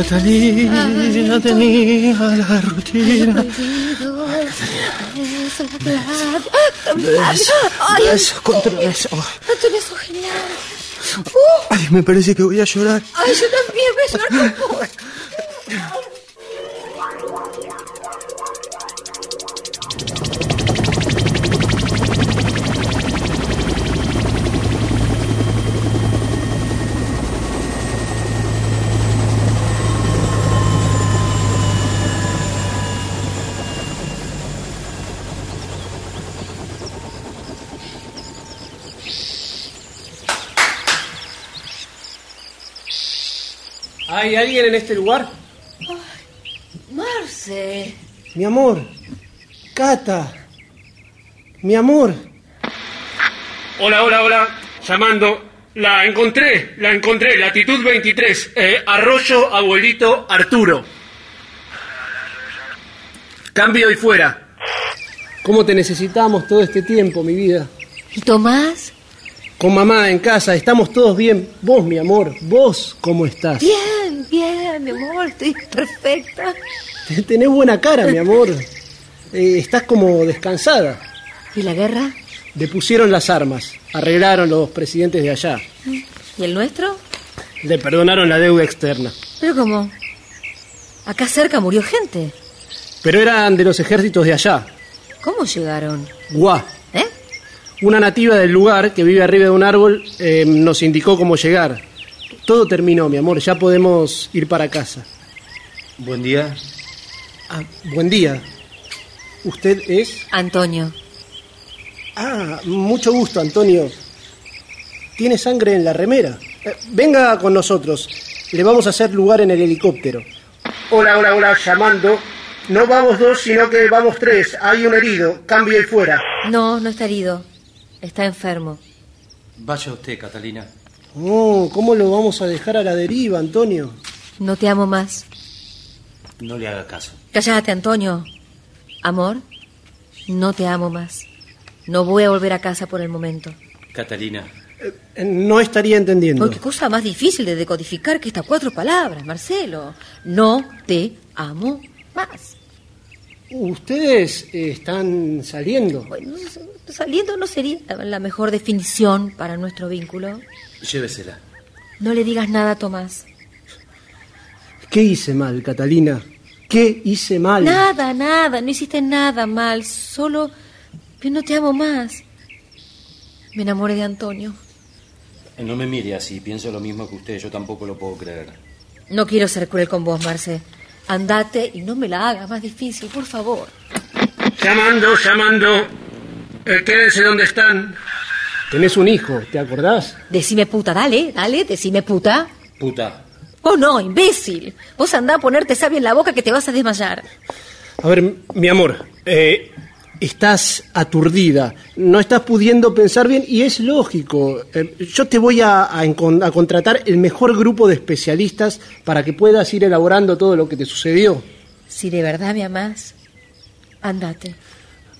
Catalina tenía la rutina. Ay, Beso contra beso. Antonio, eso es genial. Ay, me parece que voy a llorar. Ay, yo también me llorar no puedo. ¿Hay alguien en este lugar? Marce. Mi amor. Cata. Mi amor. Hola, hola, hola. Llamando. La encontré, la encontré, latitud 23, eh, Arroyo Abuelito Arturo. Cambio y fuera. ¿Cómo te necesitamos todo este tiempo, mi vida? ¿Y Tomás? Con mamá en casa, estamos todos bien. Vos, mi amor, vos, ¿cómo estás? Bien, bien, mi amor, estoy perfecta. Tenés buena cara, mi amor. Eh, estás como descansada. ¿Y la guerra? Depusieron las armas, arreglaron los presidentes de allá. ¿Y el nuestro? Le perdonaron la deuda externa. ¿Pero cómo? Acá cerca murió gente. Pero eran de los ejércitos de allá. ¿Cómo llegaron? Guá. Una nativa del lugar que vive arriba de un árbol eh, nos indicó cómo llegar. Todo terminó, mi amor, ya podemos ir para casa. Buen día. Ah, buen día. ¿Usted es? Antonio. Ah, mucho gusto, Antonio. Tiene sangre en la remera. Eh, venga con nosotros. Le vamos a hacer lugar en el helicóptero. Hola, hola, hola, llamando. No vamos dos, sino que vamos tres. Hay un herido. Cambio y fuera. No, no está herido. Está enfermo. Vaya usted, Catalina. Oh, ¿cómo lo vamos a dejar a la deriva, Antonio? No te amo más. No le haga caso. Cállate, Antonio. Amor, no te amo más. No voy a volver a casa por el momento. Catalina. Eh, no estaría entendiendo. Oh, qué cosa más difícil de decodificar que estas cuatro palabras, Marcelo. No te amo más. Ustedes eh, están saliendo. Bueno, saliendo no sería la mejor definición para nuestro vínculo. Llévesela. No le digas nada a Tomás. ¿Qué hice mal, Catalina? ¿Qué hice mal? Nada, nada, no hiciste nada mal, solo que no te amo más. Me enamoré de Antonio. Eh, No me mire así, pienso lo mismo que usted, yo tampoco lo puedo creer. No quiero ser cruel con vos, Marce. Andate y no me la hagas más difícil, por favor. Llamando, llamando. Eh, quédense donde están. Tenés un hijo, ¿te acordás? Decime puta, dale, dale, decime puta. Puta. Oh, no, imbécil. Vos andá a ponerte sabia en la boca que te vas a desmayar. A ver, mi amor, eh, estás aturdida, no estás pudiendo pensar bien y es lógico. Eh, yo te voy a, a contratar el mejor grupo de especialistas para que puedas ir elaborando todo lo que te sucedió. Si de verdad me amás, andate.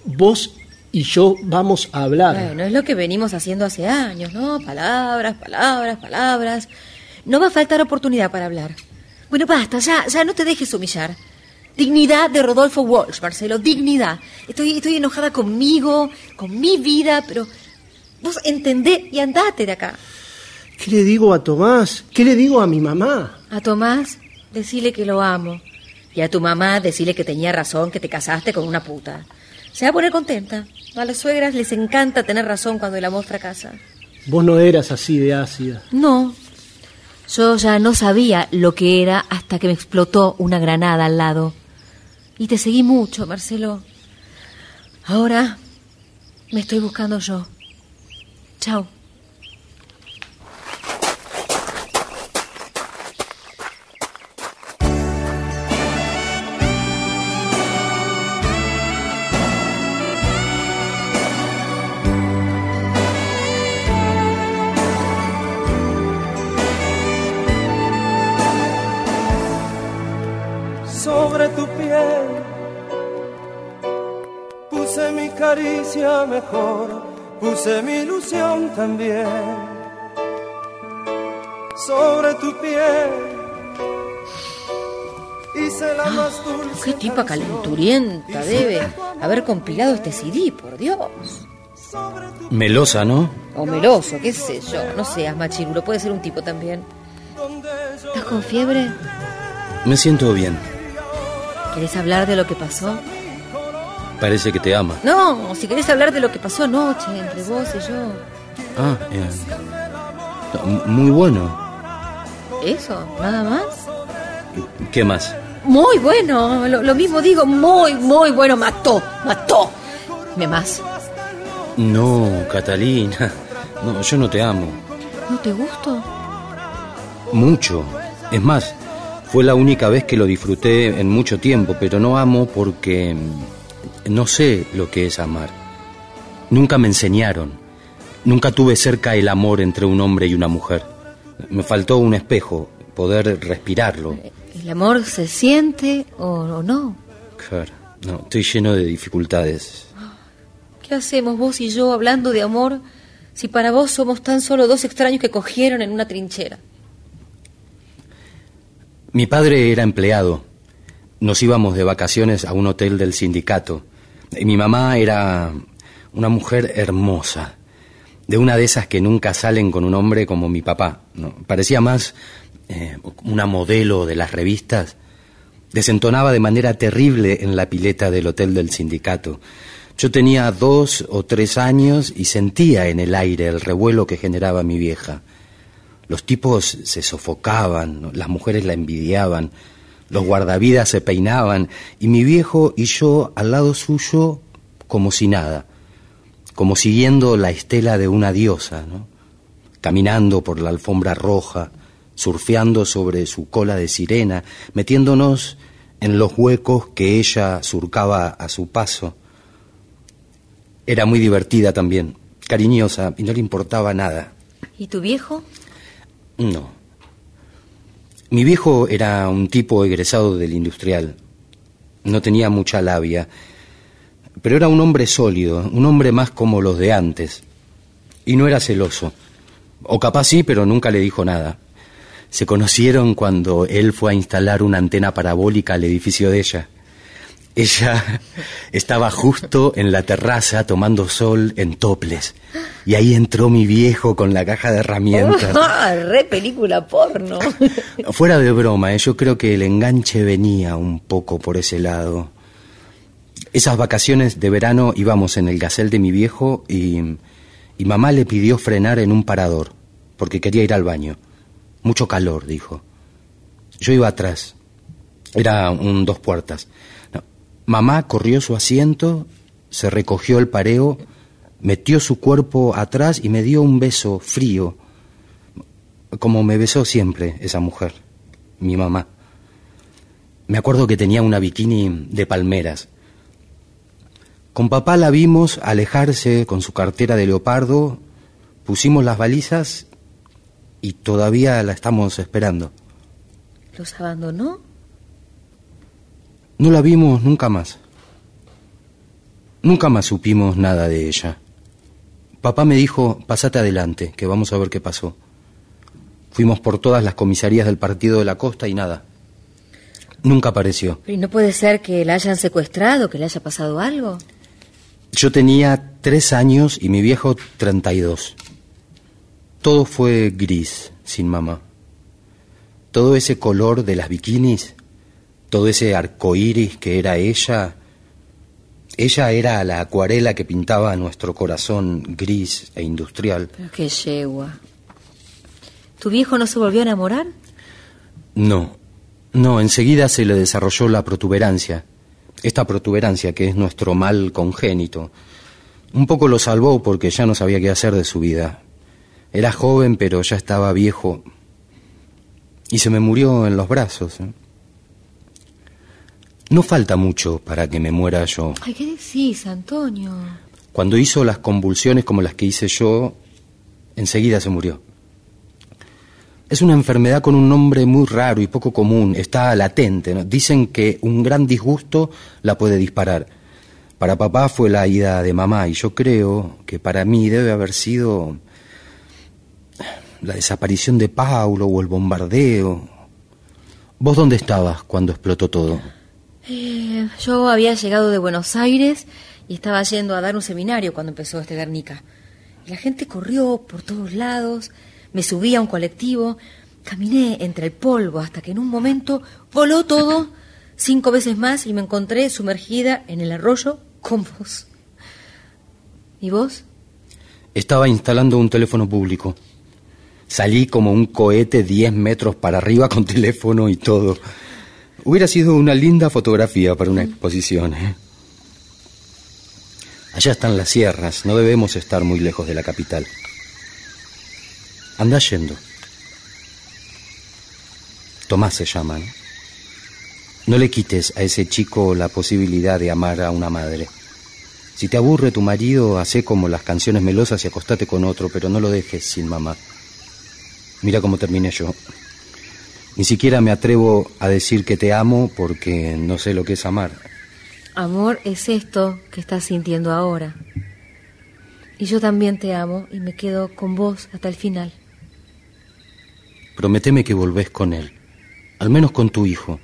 Vos y yo vamos a hablar. Bueno, es lo que venimos haciendo hace años, ¿no? Palabras, palabras, palabras. No va a faltar oportunidad para hablar. Bueno, basta, ya, ya no te dejes humillar. Dignidad de Rodolfo Walsh, Marcelo, dignidad. Estoy, estoy enojada conmigo, con mi vida, pero vos entendé y andate de acá. ¿Qué le digo a Tomás? ¿Qué le digo a mi mamá? A Tomás, decile que lo amo. Y a tu mamá, decile que tenía razón, que te casaste con una puta. Se va a poner contenta. A las suegras les encanta tener razón cuando el amor fracasa. Vos no eras así de ácida. No. Yo ya no sabía lo que era hasta que me explotó una granada al lado. Y te seguí mucho, Marcelo. Ahora me estoy buscando yo. Chao. Mejor, puse mi ilusión también. Sobre tu piel. Hice la más dulce. Qué tipa calenturienta debe haber compilado este CD, por Dios. Melosa, ¿no? O meloso, qué sé yo. No seas machirulo, puede ser un tipo también. ¿Estás con fiebre? Me siento bien. ¿Querés hablar de lo que pasó? Parece que te ama. No, si querés hablar de lo que pasó anoche entre vos y yo. Ah, eh, muy bueno. ¿Eso? ¿Nada más? ¿Qué más? Muy bueno, lo, lo mismo digo, muy, muy bueno. Mató, mató. ¿Me más? No, Catalina. *laughs* No, yo no te amo. ¿No te gusto? Mucho. Es más, fue la única vez que lo disfruté en mucho tiempo, pero no amo porque no sé lo que es amar. Nunca me enseñaron. Nunca tuve cerca el amor entre un hombre y una mujer. Me faltó un espejo, poder respirarlo. ¿El amor se siente o no? Claro, no, estoy lleno de dificultades. ¿Qué hacemos vos y yo hablando de amor si para vos somos tan solo dos extraños que cogieron en una trinchera? Mi padre era empleado. Nos íbamos de vacaciones a un hotel del sindicato. Y mi mamá era una mujer hermosa, de una de esas que nunca salen con un hombre como mi papá. ¿no? Parecía más eh, una modelo de las revistas. Desentonaba de manera terrible en la pileta del hotel del sindicato. Yo tenía dos o tres años y sentía en el aire el revuelo que generaba mi vieja. Los tipos se sofocaban, las mujeres la envidiaban, los guardavidas se peinaban y mi viejo y yo al lado suyo como si nada, como siguiendo la estela de una diosa, ¿no? caminando por la alfombra roja, surfeando sobre su cola de sirena, metiéndonos en los huecos que ella surcaba a su paso. Era muy divertida también, cariñosa y no le importaba nada. ¿Y tu viejo? No. Mi viejo era un tipo egresado del industrial. No tenía mucha labia, pero era un hombre sólido, un hombre más como los de antes. Y no era celoso. O capaz sí, pero nunca le dijo nada. Se conocieron cuando él fue a instalar una antena parabólica al edificio de ella. Ella *laughs* estaba justo en la terraza tomando sol en toples. Y ahí entró mi viejo con la caja de herramientas. ¡Ah, *laughs* re película porno! *laughs* Fuera de broma, ¿eh? yo creo que el enganche venía un poco por ese lado. Esas vacaciones de verano íbamos en el gasel de mi viejo y, y mamá le pidió frenar en un parador, porque quería ir al baño. Mucho calor, dijo. Yo iba atrás. Era un dos puertas. Mamá corrió su asiento, se recogió el pareo, metió su cuerpo atrás y me dio un beso frío, como me besó siempre esa mujer, mi mamá. Me acuerdo que tenía una bikini de palmeras. Con papá la vimos alejarse con su cartera de leopardo, pusimos las balizas y todavía la estamos esperando. ¿Los abandonó? No la vimos nunca más. Nunca más supimos nada de ella. Papá me dijo, pasate adelante, que vamos a ver qué pasó. Fuimos por todas las comisarías del partido de la costa y nada. Nunca apareció. ¿Y no puede ser que la hayan secuestrado, que le haya pasado algo? Yo tenía tres años y mi viejo treinta y dos. Todo fue gris, sin mamá. Todo ese color de las bikinis, todo ese arco iris que era ella, ella era la acuarela que pintaba nuestro corazón gris e industrial. Pero qué yegua. ¿Tu viejo no se volvió a enamorar? No, no, enseguida se le desarrolló la protuberancia. Esta protuberancia que es nuestro mal congénito. Un poco lo salvó porque ya no sabía qué hacer de su vida. Era joven, pero ya estaba viejo. Y se me murió en los brazos. ¿eh? No falta mucho para que me muera yo. Ay, ¿qué decís, Antonio? Cuando hizo las convulsiones como las que hice yo, enseguida se murió. Es una enfermedad con un nombre muy raro y poco común, está latente. ¿no? Dicen que un gran disgusto la puede disparar. Para papá fue la ida de mamá y yo creo que para mí debe haber sido la desaparición de Paulo o el bombardeo. ¿Vos dónde estabas cuando explotó todo? Eh, yo había llegado de Buenos Aires y estaba yendo a dar un seminario cuando empezó este Guernica. Y la gente corrió por todos lados, me subí a un colectivo, caminé entre el polvo hasta que en un momento voló todo cinco veces más y me encontré sumergida en el arroyo con vos. ¿Y vos? Estaba instalando un teléfono público. Salí como un cohete diez metros para arriba con *laughs* teléfono y todo. Hubiera sido una linda fotografía para una exposición. ¿eh? Allá están las sierras, no debemos estar muy lejos de la capital. Anda yendo. Tomás se llama. ¿no? no le quites a ese chico la posibilidad de amar a una madre. Si te aburre tu marido, hace como las canciones melosas y acostate con otro, pero no lo dejes sin mamá. Mira cómo terminé yo. Ni siquiera me atrevo a decir que te amo porque no sé lo que es amar. Amor es esto que estás sintiendo ahora. Y yo también te amo y me quedo con vos hasta el final. Prométeme que volvés con él. Al menos con tu hijo.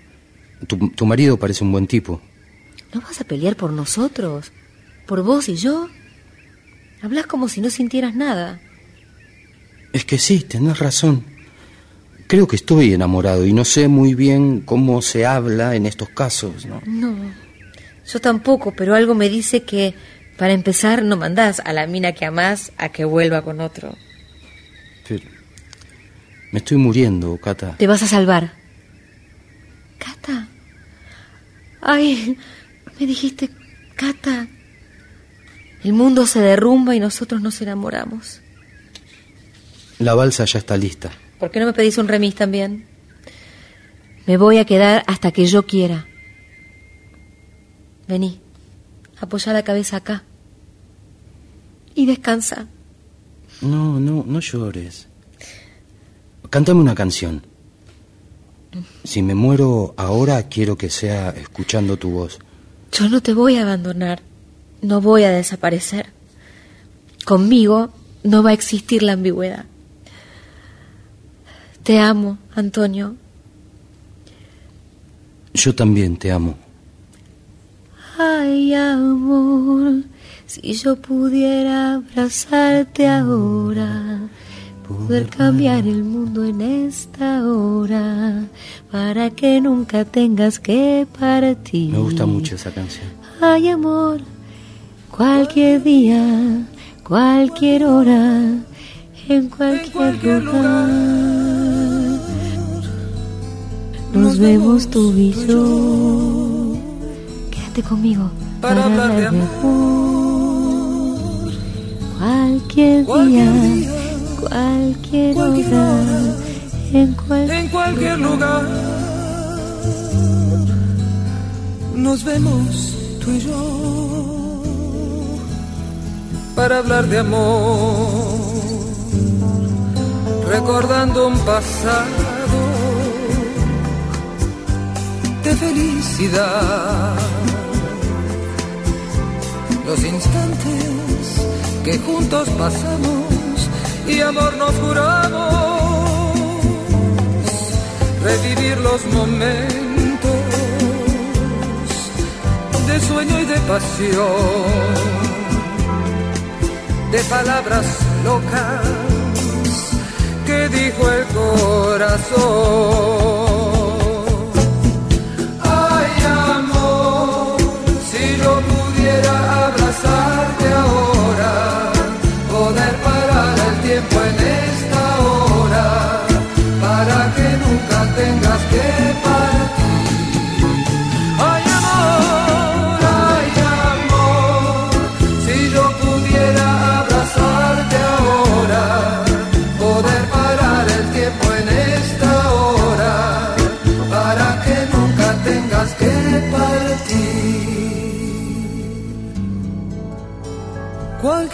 Tu, tu marido parece un buen tipo. ¿No vas a pelear por nosotros? ¿Por vos y yo? Hablas como si no sintieras nada. Es que sí, tenés razón. Creo que estoy enamorado y no sé muy bien cómo se habla en estos casos, ¿no? No, yo tampoco, pero algo me dice que, para empezar, no mandás a la mina que amás a que vuelva con otro. Pero me estoy muriendo, Cata. Te vas a salvar. ¿Cata? Ay, me dijiste, Cata. El mundo se derrumba y nosotros nos enamoramos. La balsa ya está lista. ¿Por qué no me pedís un remis también? Me voy a quedar hasta que yo quiera. Vení, apoya la cabeza acá. Y descansa. No, no, no llores. Cántame una canción. Si me muero ahora, quiero que sea escuchando tu voz. Yo no te voy a abandonar. No voy a desaparecer. Conmigo no va a existir la ambigüedad. Te amo, Antonio. Yo también te amo. Ay, amor, si yo pudiera abrazarte ahora, poder cambiar el mundo en esta hora, para que nunca tengas que partir. Me gusta mucho esa canción. Ay, amor, cualquier día, cualquier hora, en cualquier, lugar. Nos vemos tú y yo. Quédate conmigo. Para hablar de amor. Cualquier día, cualquier hora, en cualquier, en cualquier lugar. Nos vemos tú y yo. Para hablar de amor, recordando un pasado de felicidad. Los instantes que juntos pasamos y amor nos juramos revivir los momentos de sueño y de pasión, de palabras locas que dijo el corazón.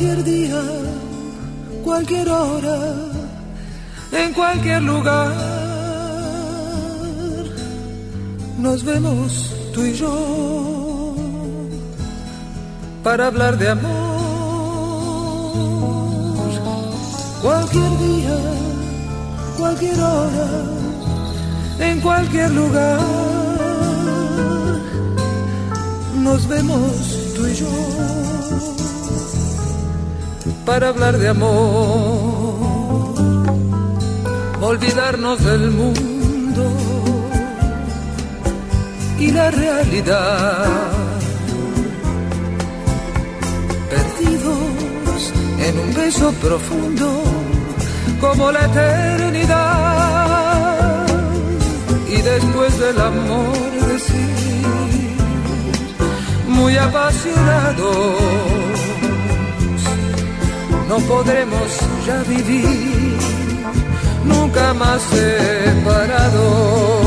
Cualquier día, cualquier hora, en cualquier lugar, nos vemos tú y yo para hablar de amor. Cualquier día, cualquier hora, en cualquier lugar, nos vemos tú y yo para hablar de amor, olvidarnos del mundo y la realidad, perdidos en un beso profundo como la eternidad y después del amor decir muy apasionados no podremos ya vivir nunca más separados.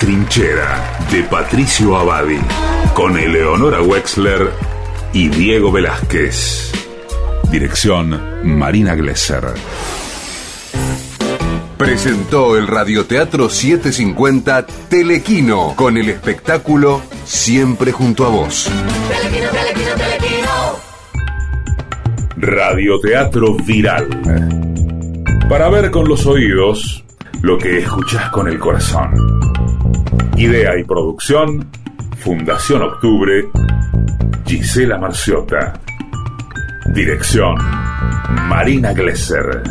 Trinchera de Patricio Abadi con Eleonora Wexler y Diego Velázquez. Dirección Marina Glesser. Presentó el Radioteatro 750 Telequino con el espectáculo Siempre junto a vos. Telequino, telequino, telequino. Radioteatro Viral. Para ver con los oídos lo que escuchás con el corazón. Idea y producción, Fundación Octubre, Gisela Marciota. Dirección, Marina Glesser.